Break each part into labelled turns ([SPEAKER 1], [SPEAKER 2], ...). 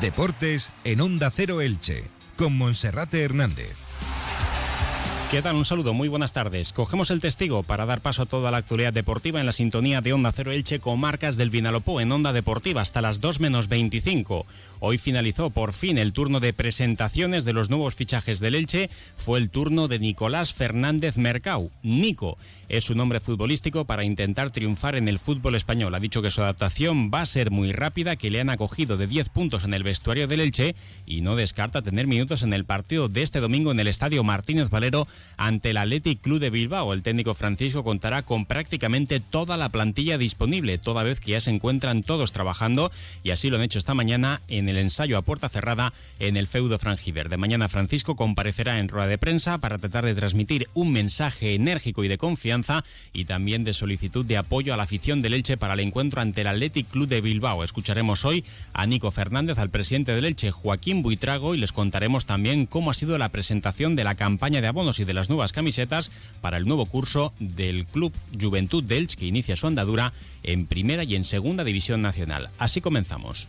[SPEAKER 1] Deportes en Onda Cero Elche, con Monserrate Hernández.
[SPEAKER 2] ¿Qué tal? Un saludo, muy buenas tardes. Cogemos el testigo para dar paso a toda la actualidad deportiva en la sintonía de Onda Cero Elche con marcas del Vinalopó en Onda Deportiva hasta las 2 menos 25. Hoy finalizó por fin el turno de presentaciones de los nuevos fichajes del Elche. Fue el turno de Nicolás Fernández Mercau. Nico es su nombre futbolístico para intentar triunfar en el fútbol español. Ha dicho que su adaptación va a ser muy rápida, que le han acogido de 10 puntos en el vestuario del Elche y no descarta tener minutos en el partido de este domingo en el Estadio Martínez Valero ante el Athletic Club de Bilbao. El técnico Francisco contará con prácticamente toda la plantilla disponible, toda vez que ya se encuentran todos trabajando y así lo han hecho esta mañana en en el ensayo a puerta cerrada en el feudo Frangiver. De mañana Francisco comparecerá en rueda de prensa para tratar de transmitir un mensaje enérgico y de confianza y también de solicitud de apoyo a la afición del Elche para el encuentro ante el Athletic Club de Bilbao. Escucharemos hoy a Nico Fernández, al presidente del Elche, Joaquín Buitrago, y les contaremos también cómo ha sido la presentación de la campaña de abonos y de las nuevas camisetas para el nuevo curso del Club Juventud del Elche que inicia su andadura en primera y en segunda división nacional. Así comenzamos.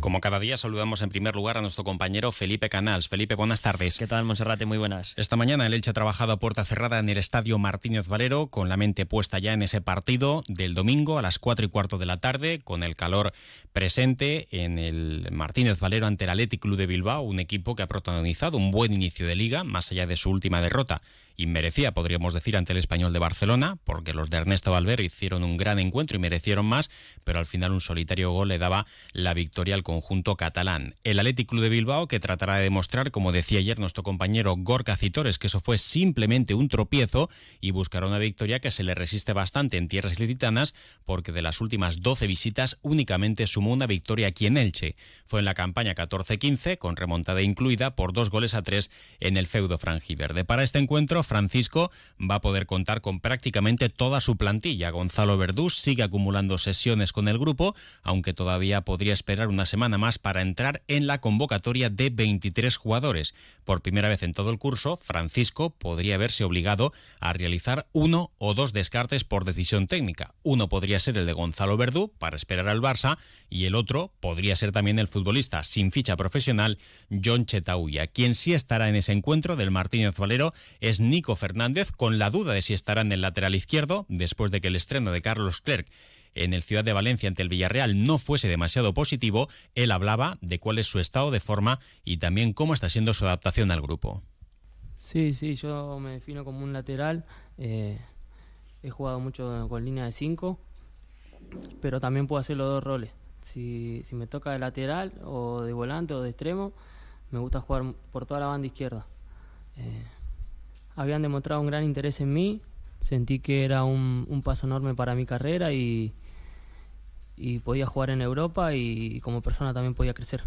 [SPEAKER 2] Como cada día saludamos en primer lugar a nuestro compañero Felipe Canals. Felipe, buenas tardes.
[SPEAKER 3] ¿Qué tal, Monserrate? Muy buenas.
[SPEAKER 2] Esta mañana el Elche ha trabajado a puerta cerrada en el Estadio Martínez Valero, con la mente puesta ya en ese partido del domingo a las 4 y cuarto de la tarde, con el calor presente en el Martínez Valero ante el Athletic Club de Bilbao, un equipo que ha protagonizado un buen inicio de liga, más allá de su última derrota y merecía, podríamos decir, ante el español de Barcelona, porque los de Ernesto Valverde hicieron un gran encuentro y merecieron más, pero al final un solitario gol le daba la victoria al conjunto catalán. El Athletic Club de Bilbao, que tratará de demostrar, como decía ayer nuestro compañero Gorka Citores, que eso fue simplemente un tropiezo y buscará una victoria que se le resiste bastante en tierras ilicitanas, porque de las últimas 12 visitas únicamente sumó una victoria aquí en Elche. Fue en la campaña 14-15, con remontada incluida por dos goles a tres en el feudo franjiverde. Para este encuentro, Francisco va a poder contar con prácticamente toda su plantilla. Gonzalo Verdús sigue acumulando sesiones con el grupo, aunque todavía podría esperar una semana más para entrar en la convocatoria de 23 jugadores. Por primera vez en todo el curso, Francisco podría verse obligado a realizar uno o dos descartes por decisión técnica. Uno podría ser el de Gonzalo Verdú para esperar al Barça y el otro podría ser también el futbolista sin ficha profesional John Chetauya. Quien sí estará en ese encuentro del Martínez Valero es Nico Fernández con la duda de si estará en el lateral izquierdo después de que el estreno de Carlos Clerc en el Ciudad de Valencia ante el Villarreal no fuese demasiado positivo, él hablaba de cuál es su estado de forma y también cómo está siendo su adaptación al grupo.
[SPEAKER 4] Sí, sí, yo me defino como un lateral. Eh, he jugado mucho con línea de 5, pero también puedo hacer los dos roles. Si, si, me toca de lateral o de volante o de extremo, me gusta jugar por toda la banda izquierda. Eh, habían demostrado un gran interés en mí, sentí que era un, paso enorme para mi carrera y, y podía jugar en Europa y, como persona también podía crecer.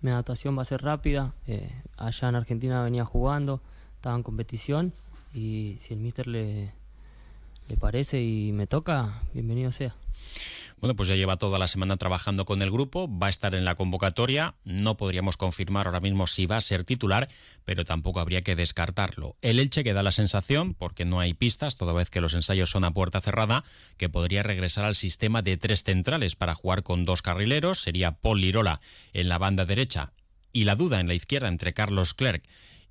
[SPEAKER 4] Mi adaptación va a ser rápida, eh, allá en Argentina venía jugando, estaba en competición y si el míster le, le parece y me toca, bienvenido sea.
[SPEAKER 2] Bueno, pues ya lleva toda la semana trabajando con el grupo, va a estar en la convocatoria, no podríamos confirmar ahora mismo si va a ser titular, pero tampoco habría que descartarlo. El Elche que da la sensación, porque no hay pistas, toda vez que los ensayos son a puerta cerrada, que podría regresar al sistema de tres centrales para jugar con dos carrileros, sería Paul Lirola en la banda derecha y la duda en la izquierda entre Carlos Clerc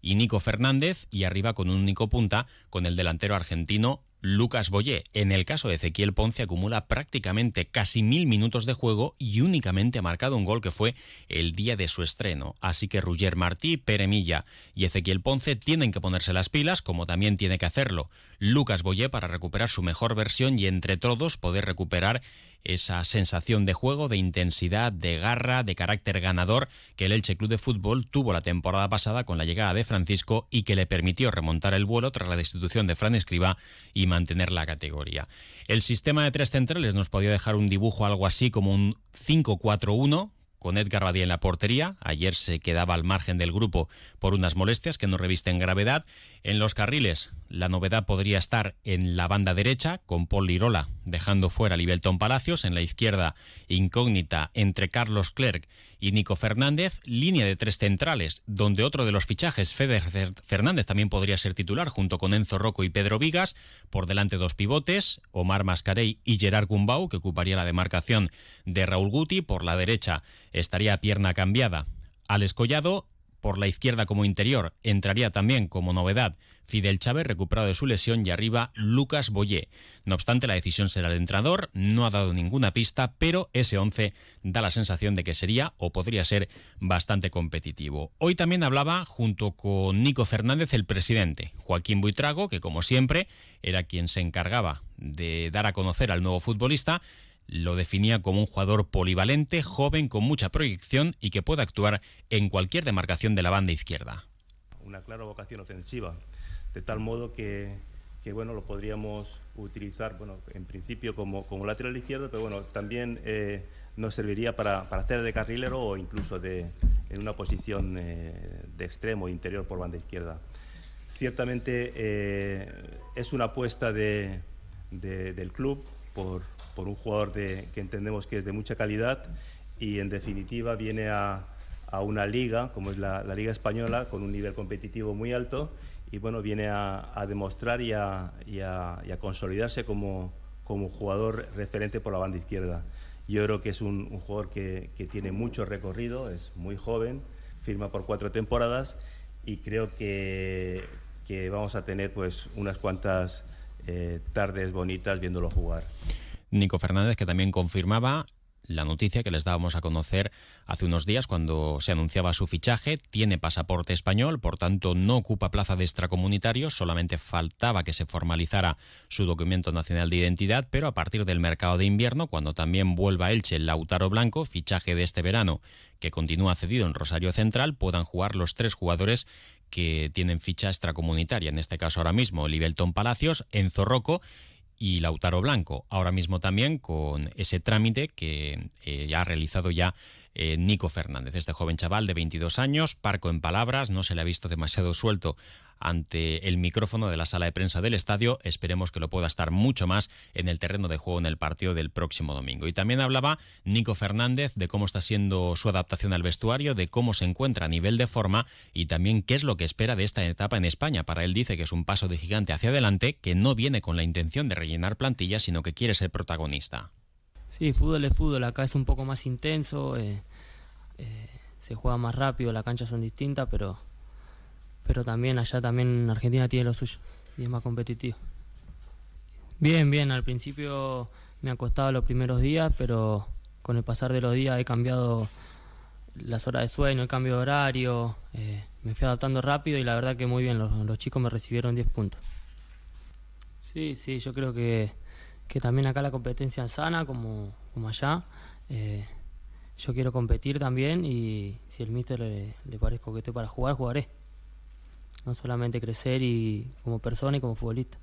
[SPEAKER 2] y Nico Fernández y arriba con un único punta con el delantero argentino Lucas Boyé. En el caso de Ezequiel Ponce acumula prácticamente casi mil minutos de juego y únicamente ha marcado un gol que fue el día de su estreno. Así que Ruger Martí, Pere Milla y Ezequiel Ponce tienen que ponerse las pilas, como también tiene que hacerlo Lucas Boyé para recuperar su mejor versión y entre todos poder recuperar esa sensación de juego, de intensidad, de garra, de carácter ganador que el Elche Club de Fútbol tuvo la temporada pasada con la llegada de Francisco y que le permitió remontar el vuelo tras la destitución de Fran Escriba y mantener la categoría. El sistema de tres centrales nos podía dejar un dibujo algo así como un 5-4-1 con Edgar Badía en la portería. Ayer se quedaba al margen del grupo por unas molestias que no revisten gravedad. En los carriles, la novedad podría estar en la banda derecha, con Paul Lirola dejando fuera a Libelton Palacios. En la izquierda, incógnita entre Carlos Clerc y Nico Fernández. Línea de tres centrales, donde otro de los fichajes, Fede Fernández, también podría ser titular, junto con Enzo Rocco y Pedro Vigas. Por delante, dos pivotes, Omar Mascarey y Gerard Gumbau, que ocuparía la demarcación de Raúl Guti. Por la derecha estaría pierna cambiada. Al Collado por la izquierda como interior entraría también como novedad Fidel Chávez, recuperado de su lesión, y arriba Lucas Boyé. No obstante, la decisión será del entrenador, no ha dado ninguna pista, pero ese 11 da la sensación de que sería o podría ser bastante competitivo. Hoy también hablaba, junto con Nico Fernández, el presidente, Joaquín Buitrago, que como siempre era quien se encargaba de dar a conocer al nuevo futbolista, lo definía como un jugador polivalente, joven, con mucha proyección y que puede actuar en cualquier demarcación de la banda izquierda.
[SPEAKER 3] Una clara vocación ofensiva, de tal modo que, bueno, lo podríamos utilizar, bueno, en principio como, como lateral izquierdo, pero bueno, también eh, nos serviría para, hacer de carrilero o incluso de, en una posición eh, de extremo interior por banda izquierda. Ciertamente eh, es una apuesta de, del club por, por un jugador que entendemos que es de mucha calidad y en definitiva viene a, una liga como es la, Liga Española con un nivel competitivo muy alto y bueno, viene a, demostrar y a, consolidarse como, como jugador referente por la banda izquierda. Yo creo que es un, jugador que, tiene mucho recorrido, es muy joven, firma por cuatro temporadas y creo que, que vamos a tener pues unas cuantas eh, tardes bonitas viéndolo jugar.
[SPEAKER 2] Nico Fernández, que también confirmaba la noticia que les dábamos a conocer hace unos días cuando se anunciaba su fichaje. Tiene pasaporte español, por tanto no ocupa plaza de extracomunitario, solamente faltaba que se formalizara su documento nacional de identidad, pero a partir del mercado de invierno, cuando también vuelva Elche el Lautaro Blanco, fichaje de este verano que continúa cedido en Rosario Central, puedan jugar los tres jugadores que tienen ficha extracomunitaria, en este caso ahora mismo Libelton Palacios, Enzo Rocco y Lautaro Blanco. Ahora mismo también con ese trámite que eh, ya ha realizado ya eh, Nico Fernández, este joven chaval de 22 años, parco en palabras, no se le ha visto demasiado suelto ante el micrófono de la sala de prensa del estadio. Esperemos que lo pueda estar mucho más en el terreno de juego en el partido del próximo domingo. Y también hablaba Nico Fernández de cómo está siendo su adaptación al vestuario, de cómo se encuentra a nivel de forma y también qué es lo que espera de esta etapa en España. Para él dice que es un paso de gigante hacia adelante, que no viene con la intención de rellenar plantillas, sino que quiere ser protagonista.
[SPEAKER 4] Sí, fútbol es fútbol, acá es un poco más intenso, eh, eh, se juega más rápido, las canchas son distintas, pero pero también allá también Argentina tiene lo suyo y es más competitivo. Bien, bien, al principio me ha costado los primeros días, pero con el pasar de los días he cambiado las horas de sueño, el cambio de horario, eh, me fui adaptando rápido y la verdad que muy bien, los, chicos me recibieron 10 puntos. Sí, sí, yo creo que, también acá la competencia es sana como, como allá. Eh, yo quiero competir también y si el míster le, le parezco que estoy para jugar, jugaré no solamente crecer y como persona y como futbolista.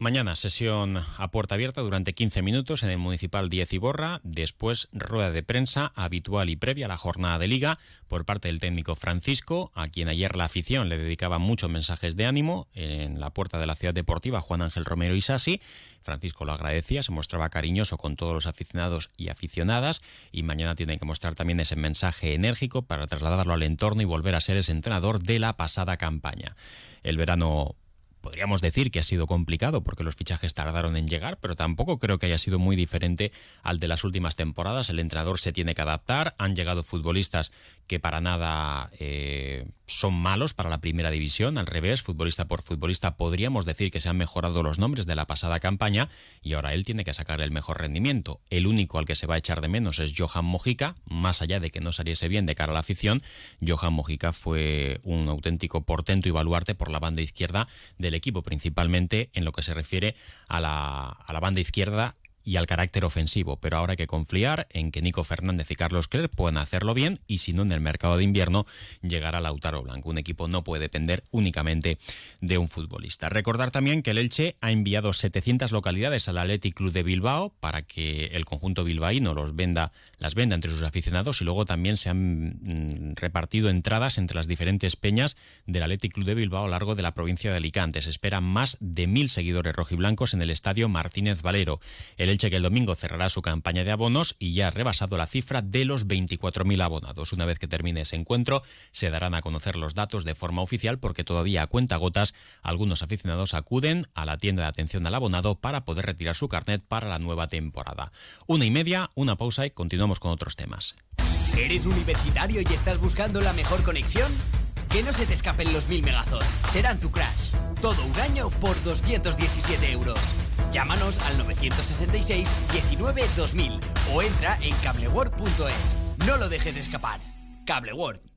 [SPEAKER 2] Mañana sesión a puerta abierta durante 15 minutos en el Municipal 10 Iborra, después rueda de prensa habitual y previa a la jornada de liga por parte del técnico Francisco, a quien ayer la afición le dedicaba muchos mensajes de ánimo en la puerta de la ciudad deportiva Juan Ángel Romero y Sassi. Francisco lo agradecía, se mostraba cariñoso con todos los aficionados y aficionadas y mañana tiene que mostrar también ese mensaje enérgico para trasladarlo al entorno y volver a ser ese entrenador de la pasada campaña. El verano podríamos decir que ha sido complicado porque los fichajes tardaron en llegar, pero tampoco creo que haya sido muy diferente al de las últimas temporadas. El entrenador se tiene que adaptar, han llegado futbolistas que para nada eh, son malos para la primera división, al revés, futbolista por futbolista podríamos decir que se han mejorado los nombres de la pasada campaña y ahora él tiene que sacar el mejor rendimiento. El único al que se va a echar de menos es Johan Mojica, más allá de que no saliese bien de cara a la afición, Johan Mojica fue un auténtico portento y baluarte por la banda izquierda de del equipo, principalmente en lo que se refiere a la, a la banda izquierda y al carácter ofensivo, pero ahora hay que confiar en que Nico Fernández y Carlos Clerc puedan hacerlo bien y si no en el mercado de invierno llegará Lautaro Blanco. Un equipo no puede depender únicamente de un futbolista. Recordar también que el Elche ha enviado 700 localidades al Athletic Club de Bilbao para que el conjunto bilbaíno los venda, las venda entre sus aficionados y luego también se han mm, repartido entradas entre las diferentes peñas del Athletic Club de Bilbao a lo largo de la provincia de Alicante. Se esperan más de mil seguidores rojiblancos en el estadio Martínez Valero. El que el domingo cerrará su campaña de abonos y ya ha rebasado la cifra de los 24.000 abonados. Una vez que termine ese encuentro, se darán a conocer los datos de forma oficial porque todavía a cuenta gotas algunos aficionados acuden a la tienda de atención al abonado para poder retirar su carnet para la nueva temporada. Una y media, una pausa y continuamos con otros temas.
[SPEAKER 5] ¿Eres universitario y estás buscando la mejor conexión? Que no se te escapen los mil megazos. Serán tu crash. Todo un año por 217 euros. Llámanos al 966 19 2000 o entra en cableworld.es. No lo dejes escapar. Cableworld.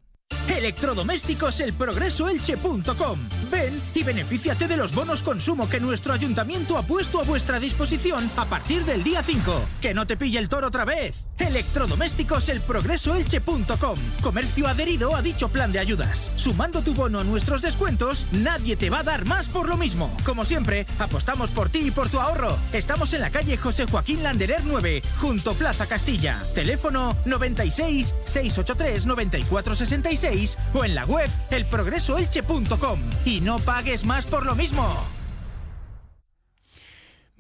[SPEAKER 6] Electrodomésticos elprogresoelche.com. Ven y benefíciate de los bonos consumo que nuestro ayuntamiento ha puesto a vuestra disposición a partir del día 5. Que no te pille el toro otra vez. Electrodomésticos elprogresoelche.com. Comercio adherido a dicho plan de ayudas. Sumando tu bono a nuestros descuentos, nadie te va a dar más por lo mismo. Como siempre, apostamos por ti y por tu ahorro. Estamos en la calle José Joaquín Landerer 9, junto Plaza Castilla. Teléfono 96 683 9466 o en la web elprogresoelche.com. Y no pagues más por lo mismo.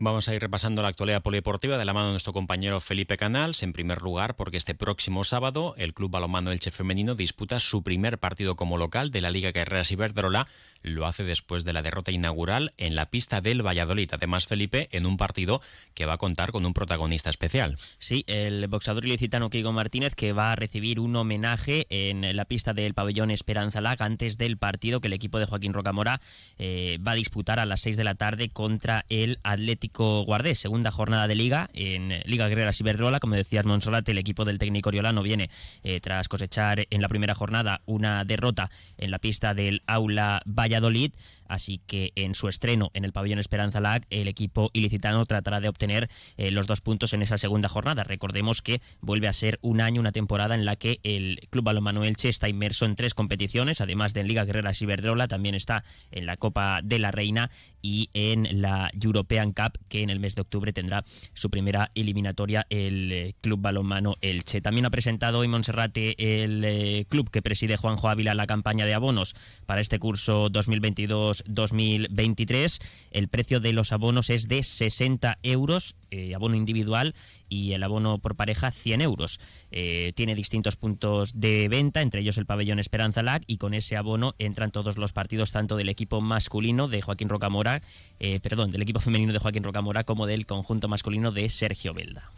[SPEAKER 2] Vamos a ir repasando la actualidad polideportiva de la mano de nuestro compañero Felipe Canals. En primer lugar, porque este próximo sábado el Club Balomano Elche Femenino disputa su primer partido como local de la Liga Carreras Iberdrola lo hace después de la derrota inaugural en la pista del Valladolid. Además, Felipe, en un partido que va a contar con un protagonista especial.
[SPEAKER 7] Sí, el boxador ilicitano Kigo Martínez que va a recibir un homenaje en la pista del pabellón Esperanza Lag antes del partido que el equipo de Joaquín Rocamora eh, va a disputar a las 6 de la tarde contra el Atlético Guardés. Segunda jornada de liga en Liga Guerrera Ciberdrola. Como decías, Monsolate, el equipo del técnico Oriolano viene eh, tras cosechar en la primera jornada una derrota en la pista del Aula Valle Valladolid Así que en su estreno en el pabellón Esperanza Lag, el equipo ilicitano tratará de obtener eh, los dos puntos en esa segunda jornada. Recordemos que vuelve a ser un año, una temporada en la que el Club Balonmano Elche está inmerso en tres competiciones, además de en Liga Guerrera Ciberdrola, también está en la Copa de la Reina y en la European Cup, que en el mes de octubre tendrá su primera eliminatoria el eh, Club Balonmano Elche. También ha presentado hoy Monserrate el eh, club que preside Juanjo Ávila la campaña de abonos para este curso 2022 2023. El precio de los abonos es de 60 euros, eh, abono individual, y el abono por pareja 100 euros. Eh, tiene distintos puntos de venta, entre ellos el pabellón Esperanza Lag, y con ese abono entran todos los partidos, tanto del equipo masculino de Joaquín Rocamora, eh, perdón, del equipo femenino de Joaquín Rocamora, como del conjunto masculino de Sergio Belda.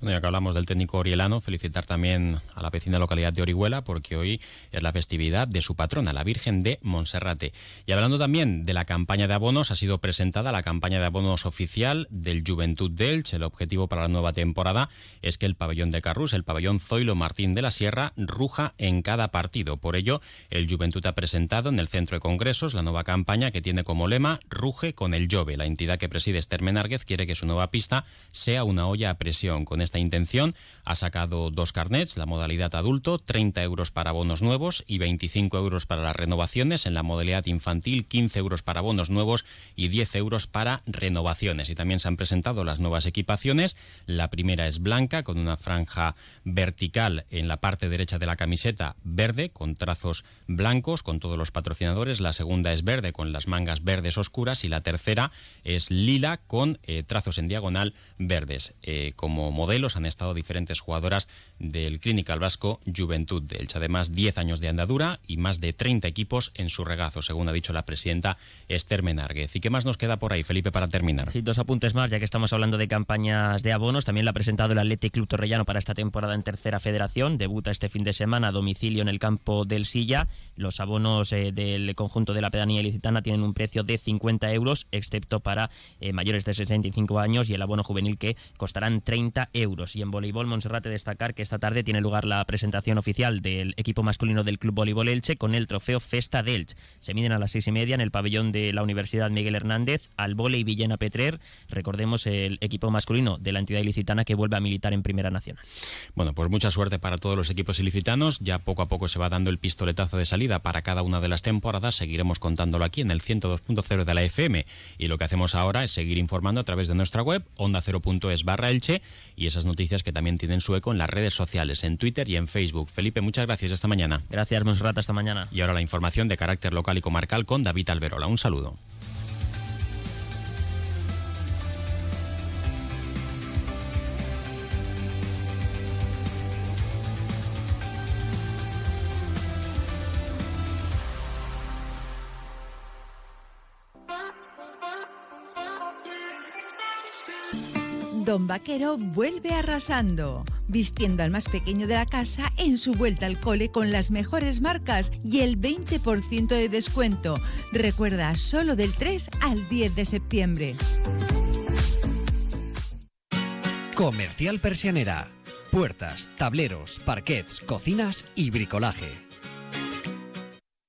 [SPEAKER 2] Bueno, ya que hablamos del técnico orielano, felicitar también a la vecina localidad de Orihuela, porque hoy es la festividad de su patrona, la Virgen de Monserrate. Y hablando también de la campaña de abonos, ha sido presentada la campaña de abonos oficial del Juventud Delch. El objetivo para la nueva temporada es que el pabellón de Carrus, el pabellón Zoilo Martín de la Sierra, ruja en cada partido. Por ello, el Juventud ha presentado en el Centro de Congresos la nueva campaña que tiene como lema Ruge con el Jove. La entidad que preside Esther Menárguez quiere que su nueva pista sea una olla a presión. Con esta intención ha sacado dos carnets, la modalidad adulto, 30 euros para bonos nuevos y 25 euros para las renovaciones. En la modalidad infantil, 15 euros para bonos nuevos y 10 euros para renovaciones. Y también se han presentado las nuevas equipaciones. La primera es blanca, con una franja vertical en la parte derecha de la camiseta verde, con trazos blancos, con todos los patrocinadores. La segunda es verde, con las mangas verdes oscuras. Y la tercera es lila, con eh, trazos en diagonal verdes. Eh, como modelos han estado diferentes jugadoras del Clinical Vasco Juventud de Elche. Además, 10 años de andadura y más de 30 equipos en su regazo, según ha dicho la presidenta Esther Menárguez. ¿Y qué más nos queda por ahí, Felipe, para terminar?
[SPEAKER 7] Sí, dos apuntes más, ya que estamos hablando de campañas de abonos. También la presentado el Athletic Club Torrellano para esta temporada en Tercera Federación. Debuta este fin de semana a domicilio en el campo del Silla. Los abonos eh, del conjunto de la pedanía ilicitana tienen un precio de 50 euros, excepto para eh, mayores de 65 años y el abono juvenil que costarán 30 euros. Y en voleibol, Monserrate destacar que esta tarde tiene lugar la presentación oficial del equipo masculino del Club Voleibol Elche con el trofeo Festa del Elche. Se miden a las seis y media en el el pabellón de la Universidad Miguel Hernández, al Vole y Villena Petrer, recordemos el equipo masculino de la entidad ilicitana que vuelve a militar en Primera Nacional.
[SPEAKER 2] Bueno, pues mucha suerte para todos los equipos ilicitanos, ya poco a poco se va dando el pistoletazo de salida para cada una de las temporadas, seguiremos contándolo aquí en el 102.0 de la FM y lo que hacemos ahora es seguir informando a través de nuestra web, onda0.es barra Elche y esas noticias que también tienen su eco en las redes sociales, en Twitter y en Facebook. Felipe, muchas gracias esta mañana.
[SPEAKER 7] Gracias, Monserrat, hasta mañana.
[SPEAKER 2] Y ahora la información de carácter local y comarcal con David Alberola. Un saludo.
[SPEAKER 8] Don Vaquero vuelve arrasando, vistiendo al más pequeño de la casa en su vuelta al cole con las mejores marcas y el 20% de descuento. Recuerda, solo del 3 al 10 de septiembre.
[SPEAKER 9] Comercial Persianera. Puertas, tableros, parquets, cocinas y bricolaje